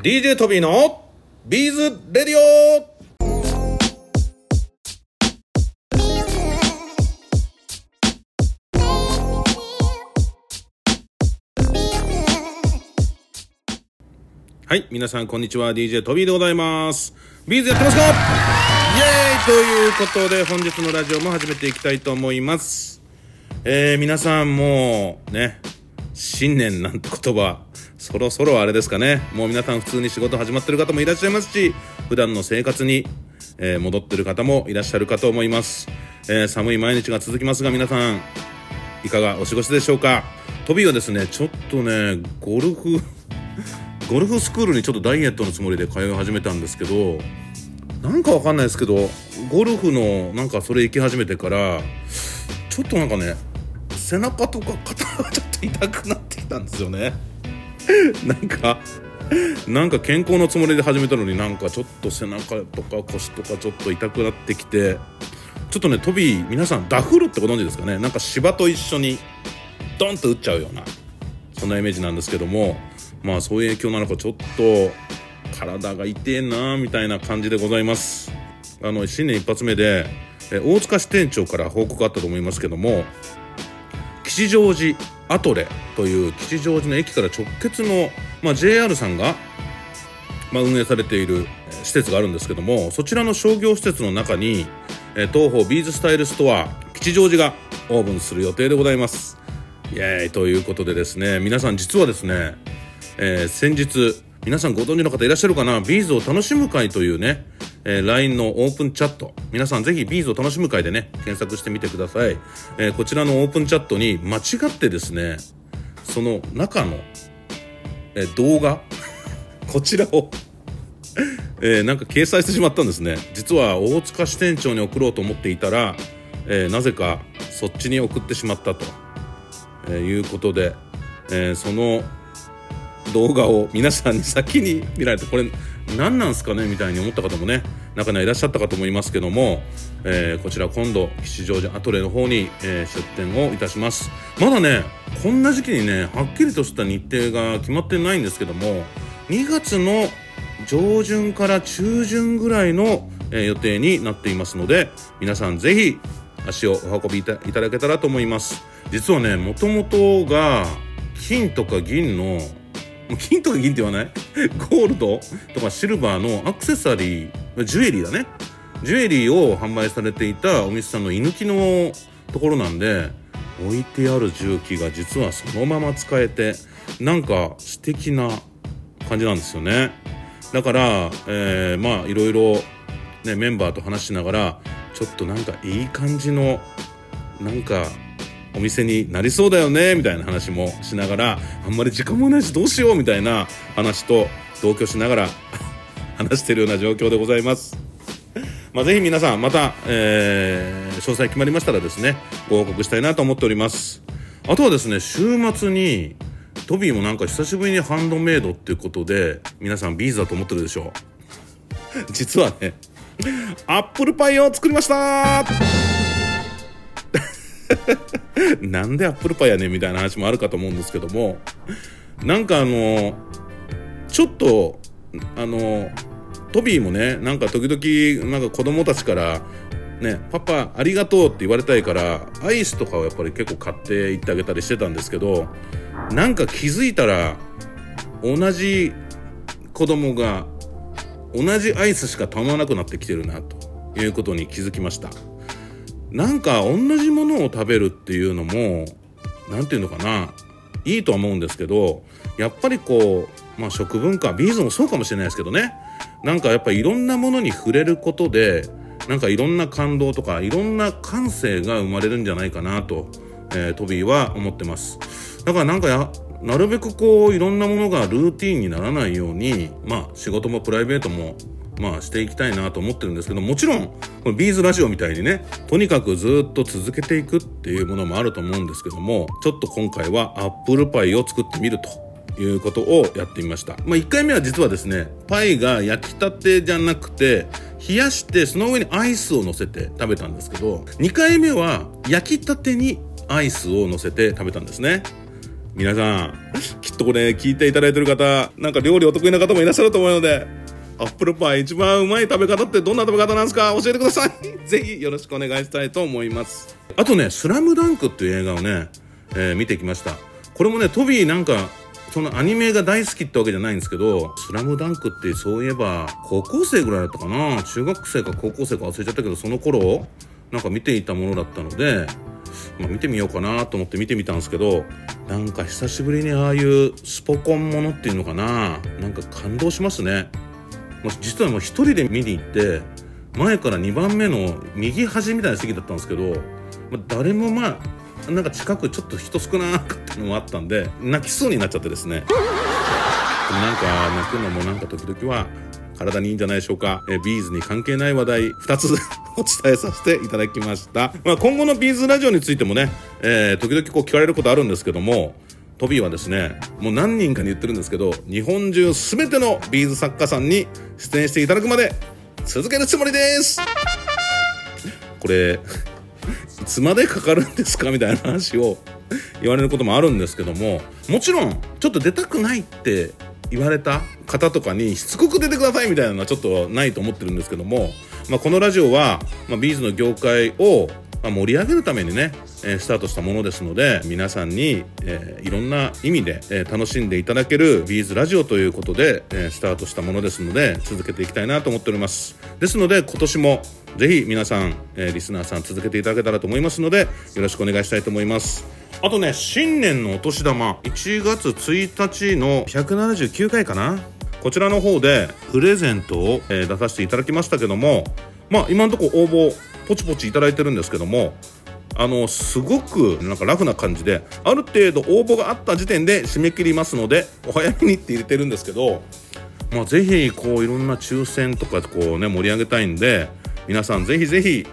DJ トビーのビーズレディオはい、皆さんこんにちは。DJ トビーでございます。ビーズやってますか？イエーイということで本日のラジオも始めていきたいと思います。えー、皆さんもうね、新年なんて言葉、そろそろあれですかね。もう皆さん普通に仕事始まってる方もいらっしゃいますし、普段の生活に、えー戻ってる方もいらっしゃるかと思います。えー寒い毎日が続きますが皆さん、いかがお過ごしでしょうか。トビーはですね、ちょっとね、ゴルフ、ゴルフスクールにちょっとダイエットのつもりで通い始めたんですけどなんかわかんないですけどゴルフのなんかそれ行き始めてからちょっとなんかね背中とか肩がちょっと痛くなってきたんですよね。なんかなんか健康のつもりで始めたのになんかちょっと背中とか腰とかちょっと痛くなってきてちょっとねトビー皆さんダフルってご存知ですかね？なんか芝と一緒にドンと打っちゃうようなそんなイメージなんですけどもまあそういう影響なのかちょっと体が痛えなみたいな感じでございます。あの新年一発目でえ大塚支店長から報告あったと思いますけども吉祥寺アトレという吉祥寺の駅から直結の、まあ、JR さんが、まあ、運営されている施設があるんですけどもそちらの商業施設の中に東方ビーズスタイルストア吉祥寺がオープンする予定でございます。イエーイということでですね皆さん実はですね、えー先日皆さんご存知の方いらっしゃるかな？ビーズを楽しむ会というね、えー LINE のオープンチャット。皆さんぜひビーズを楽しむ会でね検索してみてください、えーこちらのオープンチャットに間違ってですねその中の、えー動画 こちらをえーなんか掲載してしまったんですね。実は大塚支店長に送ろうと思っていたら、えーなぜかそっちに送ってしまったと、えーいうことで、えーその動画を皆さんに先に見られてこれ何なんすかねみたいに思った方もね中にはいらっしゃったかと思いますけども、えーこちら今度吉祥寺アトレの方に、えー出店をいたします。まだねこんな時期にねはっきりとした日程が決まってないんですけども2月の上旬から中旬ぐらいの、えー予定になっていますので皆さんぜひ足をお運びいただけたらと思います。実はねもともとが金とか銀の金とか銀って言わない？ゴールド？とかシルバーのアクセサリー？ジュエリーだね。ジュエリーを販売されていたお店さんの居抜きのところなんで置いてある重機が実はそのまま使えてなんか素敵な感じなんですよね。だから、えーまあいろいろ、ね、メンバーと話しながらちょっとなんかいい感じのなんかお店になりそうだよねみたいな話もしながらあんまり時間もないしどうしようみたいな話と同居しながら 話してるような状況でございます。まあ、ぜひ皆さんまた、えー詳細決まりましたらですねご報告したいなと思っております。あとはですね週末にトビーもなんか久しぶりにハンドメイドっていうことで皆さんビーズだと思ってるでしょう。実はねアップルパイを作りました。なんでアップルパイやねんみたいな話もあるかと思うんですけどもなんかあのちょっとあのトビーもねなんか時々なんか子供たちからねパパありがとうって言われたいからアイスとかをやっぱり結構買っていってあげたりしてたんですけどなんか気づいたら同じ子供が同じアイスしか頼まなくなってきてるなということに気づきました。なんか同じものを食べるっていうのも何て言うのかな。いいとは思うんですけどやっぱりこう、まあ、食文化ビーズもそうかもしれないですけどね。なんかやっぱいろんなものに触れることでなんかいろんな感動とかいろんな感性が生まれるんじゃないかなと、えートビーは思ってます。だからなんかやなるべくこういろんなものがルーティーンにならないようにまあ仕事もプライベートもまあしていきたいなと思ってるんですけどもちろんこのビーズラジオみたいにねとにかくずっと続けていくっていうものもあると思うんですけどもちょっと今回はアップルパイを作ってみるということをやってみました。まあ、1回目は実はですね、パイが焼きたてじゃなくて、冷やしてその上にアイスを乗せて食べたんですけど、2回目は焼きたてにアイスを乗せて食べたんですね。皆さんきっとこれ聞いていただいてる方なんか料理お得意な方もいらっしゃると思うのでアップルパイ一番うまい食べ方ってどんな食べ方なんですか？教えてください。ぜひよろしくお願いしたいと思います。あとね「スラムダンクっていう映画をね、えー、見てきました。これもねトビーなんかそのアニメが大好きってわけじゃないんですけど「スラムダンクってそういえば高校生ぐらいだったかな？中学生か高校生か忘れちゃったけどその頃なんか見ていたものだったのでまあ、見てみようかなと思って見てみたんですけどなんか久しぶりにああいうスポコンものっていうのかな？なんか感動しますね。もう実はもう一人で見に行って前から2番目の右端みたいな席だったんですけど、まあ、誰もまあなんか近くちょっと人少なかったのもあったんで泣きそうになっちゃってですねなんか泣くのもなんか時々は体にいいんじゃないでしょうか。えビーズに関係ない話題2つ お伝えさせていただきました。まあ、今後のビーズラジオについてもね、えー、時々こう聞かれることあるんですけども、トビーはですね、もう何人かに言ってるんですけど、日本中すべてのビーズ作家さんに出演していただくまで続けるつもりです。これ、いつまでかかるんですかみたいな話を言われることもあるんですけども、もちろん、ちょっと出たくないって言われた方とかにしつこく出てくださいみたいなのはちょっとないと思ってるんですけども、まあ、このラジオは、まあ、ビーズの業界をま盛り上げるためにね、え、スタートしたものですので皆さんに、え、いろんな意味で、え、楽しんでいただけるビーズラジオということで、えスタートしたものですので続けていきたいなと思っております。ですので今年もぜひ皆さん、えリスナーさん続けていただけたらと思いますのでよろしくお願いしたいと思います。あとね新年のお年玉1月1日の179回かな？こちらの方でプレゼントを、え出させていただきましたけどもまあ今のところ応募ポチポチいただいてるんですけどもあのすごくなんかラフな感じである程度応募があった時点で締め切りますのでお早めにって入れてるんですけど、まあ、ぜひこういろんな抽選とかこうね盛り上げたいんで皆さんぜひぜひ、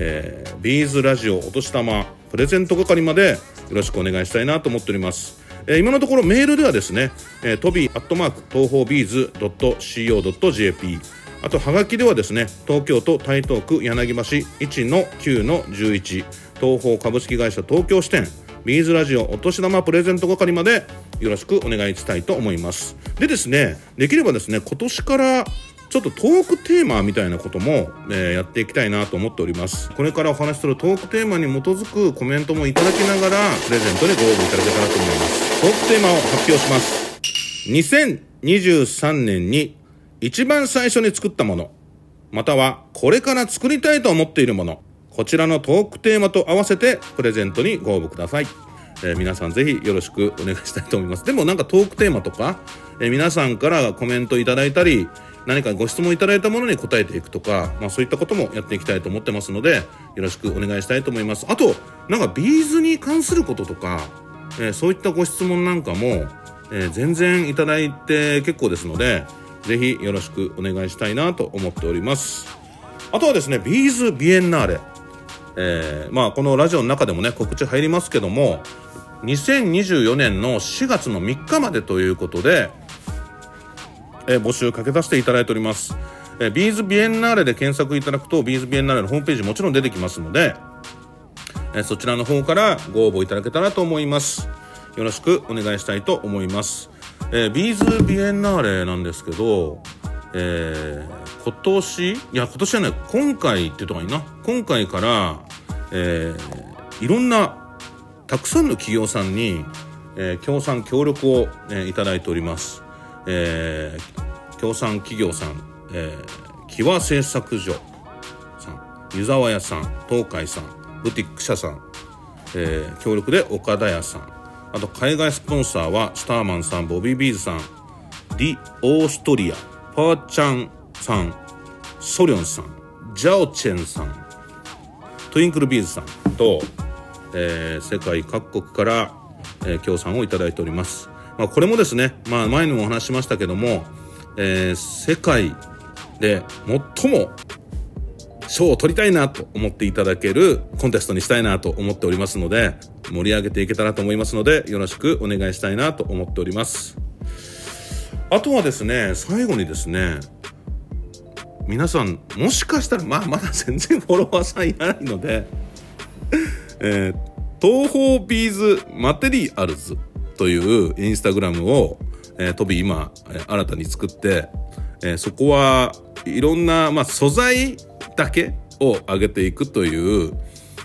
えー、ビーズラジオお年玉プレゼント係までよろしくお願いしたいなと思っております。えー、今のところメールではですね、えー、トビーアットマーク東方ビーズ .co.jp あとはがきではですね東京都台東区柳橋1の9の11東方株式会社東京支店。ビーズラジオお年玉プレゼント係までよろしくお願いしたいと思います。でですねできればですね今年からちょっとトークテーマみたいなことも、えー、やっていきたいなと思っております。これからお話しするトークテーマに基づくコメントもいただきながらプレゼントにご応募いただけたらと思います。トークテーマを発表します。2023年に一番最初に作ったもの、またはこれから作りたいと思っているもの、こちらのトークテーマと合わせてプレゼントにご応募ください。えー、皆さんぜひよろしくお願いしたいと思います。でもなんかトークテーマとか、えー、皆さんからコメントいただいたり、何かご質問いただいたものに答えていくとか、まあそういったこともやっていきたいと思ってますので、よろしくお願いしたいと思います。あと、なんかビーズに関することとか、えー、そういったご質問なんかも、え全然いただいて結構ですので、ぜひよろしくお願いしたいなと思っております。あとはですね、ビーズビエンナーレ。えー、まあこのラジオの中でもね、告知入りますけども、2024年の4月の3日までということで、えー、募集かけさせていただいております。えー、ビーズビエンナーレで検索いただくと、ビーズビエンナーレのホームページもちろん出てきますので、えー、そちらの方からご応募いただけたらと思います。よろしくお願いしたいと思います。えー、ビーズビエンナーレなんですけど、えー、今年いや今年はね今回って言った方がいいな。今回から、えー、いろんなたくさんの企業さんに、えー、協賛協力を、えー、いただいております、えー、協賛企業さん、えー、木和製作所さん湯沢屋さん東海さんブティック社さん、えー、協力で岡田屋さんあと海外スポンサーはスターマンさんボビービーズさんディ・オーストリアパーチャンさんソリョンさんジャオチェンさんトゥインクルビーズさんと、えー、世界各国から、えー、協賛をいただいております、まあ、これもですね、まあ、前にもお話しましたけども、えー、世界で最も賞を取りたいなと思っていただけるコンテストにしたいなと思っておりますので盛り上げていけたらと思いますのでよろしくお願いしたいなと思っております。あとはですね最後にですね皆さんもしかしたらまあまだ全然フォロワーさんいないので えー、東方ビーズマテリアルズというインスタグラムを、えー、トビ今、えー、新たに作って、えー、そこはいろんな、まあ、素材だけを上げていくという、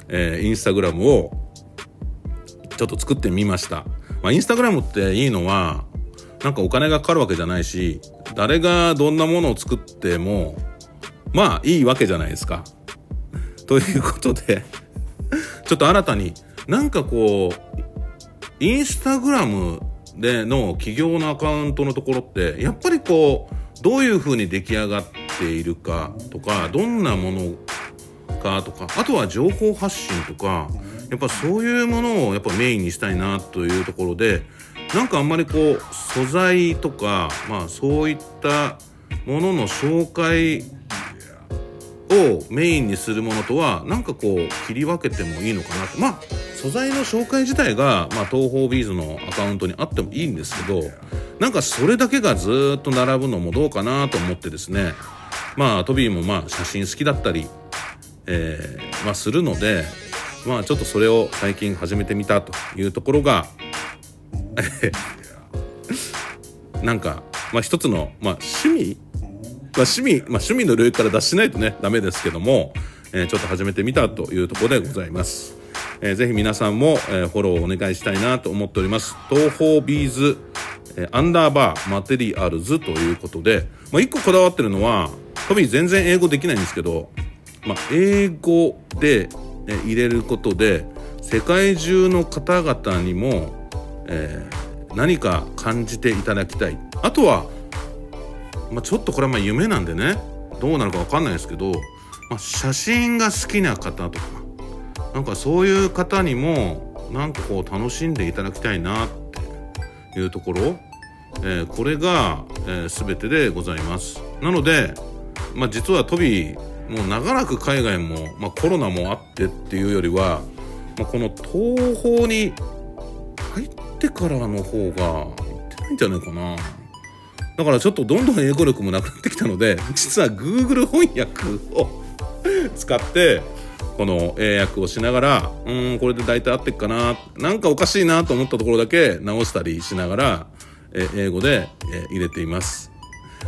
えー、インスタグラムをちょっと作ってみました。まあ、インスタグラムっていいのは、なんかお金がかかるわけじゃないし、誰がどんなものを作っても、まあいいわけじゃないですか。ということでちょっと新たになんかこう、インスタグラムでの企業のアカウントのところって、やっぱりこう、どういう風に出来上がってているかとか、どんなものかとか、あとは情報発信とか、やっぱそういうものをやっぱメインにしたいなというところで、なんかあんまりこう、素材とか、まあそういったものの紹介をメインにするものとはなんかこう切り分けてもいいのかなとまあ素材の紹介自体が、まあ、東方ビーズのアカウントにあってもいいんですけどなんかそれだけがずっと並ぶのもどうかなと思ってですねまあトビーもまあ写真好きだったり、えー、まあ、するのでまあちょっとそれを最近始めてみたというところが なんかまあ一つの、まあ、趣味？まあ、趣味、まあ、趣味の領域から脱しないとね、ダメですけども、えー、ちょっと始めてみたというところでございます。えー、ぜひ皆さんも、えー、フォローをお願いしたいなと思っております。東方ビーズ、えー、アンダーバーマテリアルズということで、まあ、一個こだわってるのは、トビー全然英語できないんですけど、まあ、英語で、え入れることで、世界中の方々にも、えー、何か感じていただきたい。あとは、まあ、ちょっとこれはまあ夢なんでねどうなるか分かんないですけど、まあ、写真が好きな方とかなんかそういう方にもなんかこう楽しんでいただきたいなっていうところ、えー、これが、えー、全てでございますなので、まあ、実はトビもう長らく海外も、まあ、コロナもあってっていうよりは、まあ、この東方に入ってからの方が行ってないんじゃないかな。だからちょっとどんどん英語力もなくなってきたので 実は Google 翻訳を使ってこの英訳をしながらうんこれで大体合ってっかな。なんかおかしいなと思ったところだけ直したりしながらえ英語でえ入れています。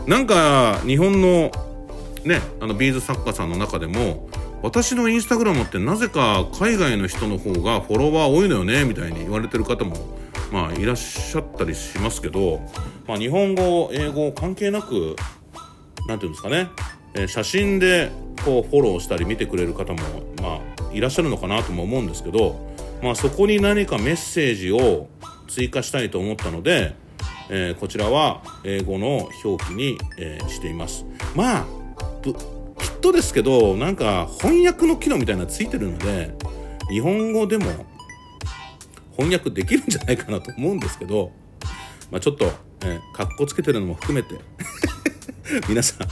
なんか日本のねあのビーズ作家さんの中でも私のインスタグラムってなぜか海外の人の方がフォロワー多いのよねみたいに言われてる方もまあいらっしゃったりしますけど、まあ、日本語英語関係なく何て言うんですかね、えー、写真でこうフォローしたり見てくれる方もまあいらっしゃるのかなとも思うんですけど、まあ、そこに何かメッセージを追加したいと思ったので、えー、こちらは英語の表記に、えー、しています。まあきっとですけどなんか翻訳の機能みたいなのついてるので日本語でも翻訳できるんじゃないかなと思うんですけど、まあ、ちょっと、えー、かっこつけてるのも含めて 皆さん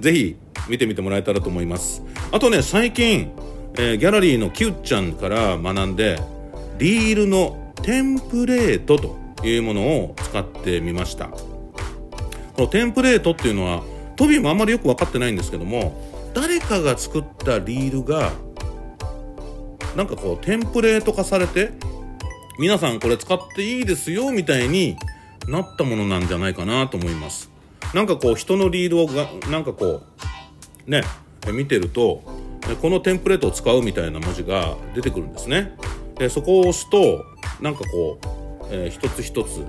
ぜひ見てみてもらえたらと思います。あとね最近、えー、ギャラリーのキュッちゃんから学んでリールのテンプレートというものを使ってみました。このテンプレートっていうのはトビーもあんまりよく分かってないんですけども誰かが作ったリールがなんかこうテンプレート化されて皆さんこれ使っていいですよみたいになったものなんじゃないかなと思います。なんかこう人のリードをがなんかこうね見てるとこのテンプレートを使うみたいな文字が出てくるんですね。でそこを押すとなんかこう、えー、一つ一つ、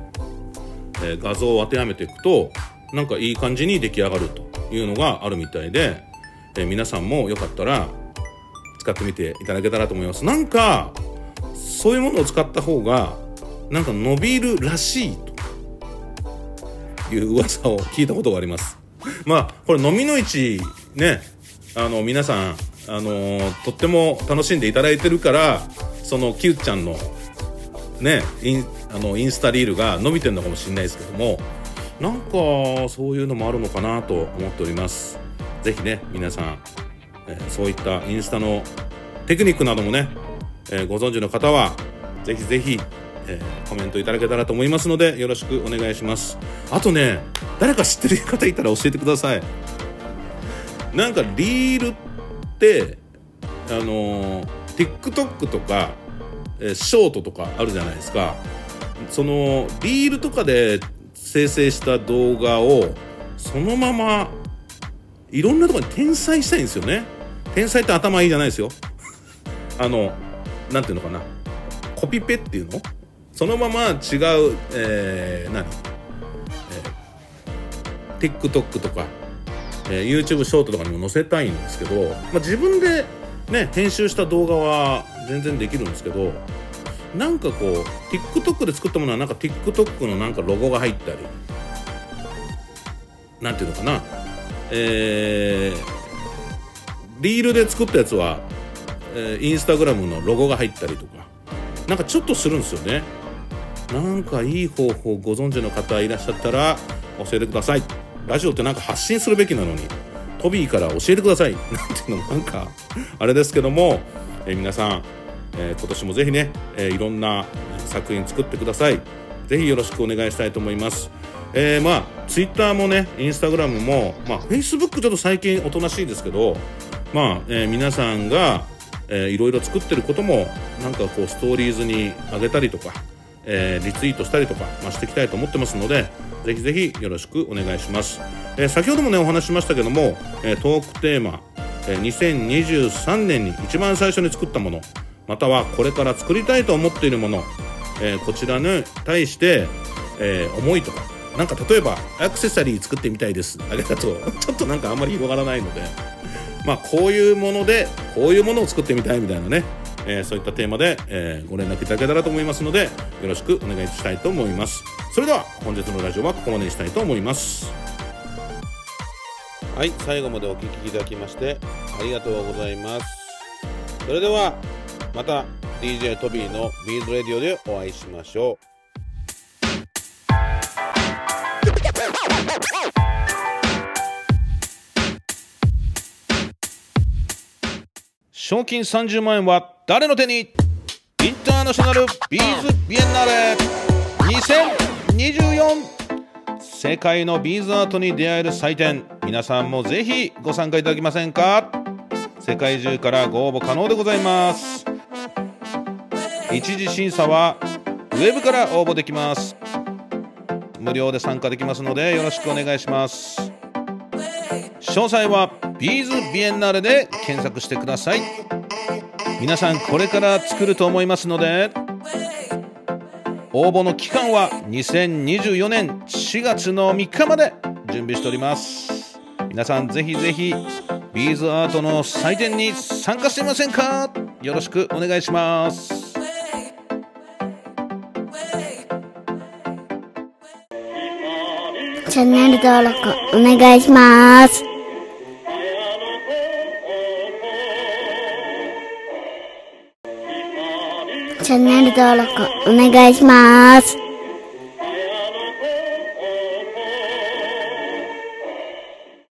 えー、画像を当てはめていくとなんかいい感じに出来上がるというのがあるみたいで、えー、皆さんもよかったら使ってみていただけたらと思います。なんかそういうものを使った方がなんか伸びるらしいという噂を聞いたことがあります。まあこれ飲みの市ねあの皆さんあのとっても楽しんでいただいてるからそのキューちゃんのねインあのインスタリールが伸びてるのかもしれないですけどもなんかそういうのもあるのかなと思っております。是非ね皆さん、えー、そういったインスタのテクニックなどもねえー、ご存知の方はぜひぜひ、え、コメントいただけたらと思いますのでよろしくお願いします。あとね誰か知ってる方いたら教えてください。なんかリールってあのー、TikTok とか、えー、ショートとかあるじゃないですか。そのリールとかで生成した動画をそのままいろんなとこに転載したいんですよね。天才って頭いいじゃないですよ。あのなんていうのかな。コピペっていうの？そのまま違う、えー、何、えー、TikTok とか、えー、YouTube ショートとかにも載せたいんですけど、まあ、自分でね編集した動画は全然できるんですけどなんかこう TikTok で作ったものはなんか TikTok のなんかロゴが入ったりなんていうのかな。えー、リールで作ったやつは、えー、インスタグラムのロゴが入ったりとかなんかちょっとするんですよね。なんかいい方法ご存知の方いらっしゃったら教えてください。ラジオってなんか発信するべきなのにトビーから教えてください。なんていうのもなんかあれですけども、えー、皆さん、えー、今年もぜひね、えー、いろんな作品作ってください。ぜひよろしくお願いしたいと思います。えー、まあツイッターもねインスタグラムもまあフェイスブックちょっと最近おとなしいですけどまあ、えー、皆さんが、えー、いろいろ作ってることもなんかこうストーリーズに上げたりとか、えー、リツイートしたりとか、まあ、していきたいと思ってますのでぜひぜひよろしくお願いします、えー、先ほどもねお話しましたけども、えー、トークテーマ、え、2023年に一番最初に作ったものまたはこれから作りたいと思っているもの、えー、こちらに対して、えー、思いとかなんか例えばアクセサリー作ってみたいです。あれだとう ちょっとなんかあんまり広がらないので。まあこういうものでこういうものを作ってみたいみたいなね、えー、そういったテーマで、えー、ご連絡いただけたらと思いますのでよろしくお願いしたいと思います。それでは本日のラジオはここまでにしたいと思います。はい最後までお聴きいただきましてありがとうございます。それではまた DJ トビーのビーズレディオでお会いしましょう。賞金30万円は誰の手に？ International Beads Biennale。2024世界のビーズアートに出会える祭典。皆さんもぜひご参加いただけませんか？世界中からご応募可能でございます。一次審査はウェブから応募できます。無料で参加できますのでよろしくお願いします。詳細はビーズビエンナーレで検索してください。皆さんこれから作ると思いますので応募の期間は2024年4月の3日まで準備しております。皆さんぜひぜひビーズアートの祭典に参加してみませんか？よろしくお願いします。チャンネル登録お願いしますチャンネル登録お願いします。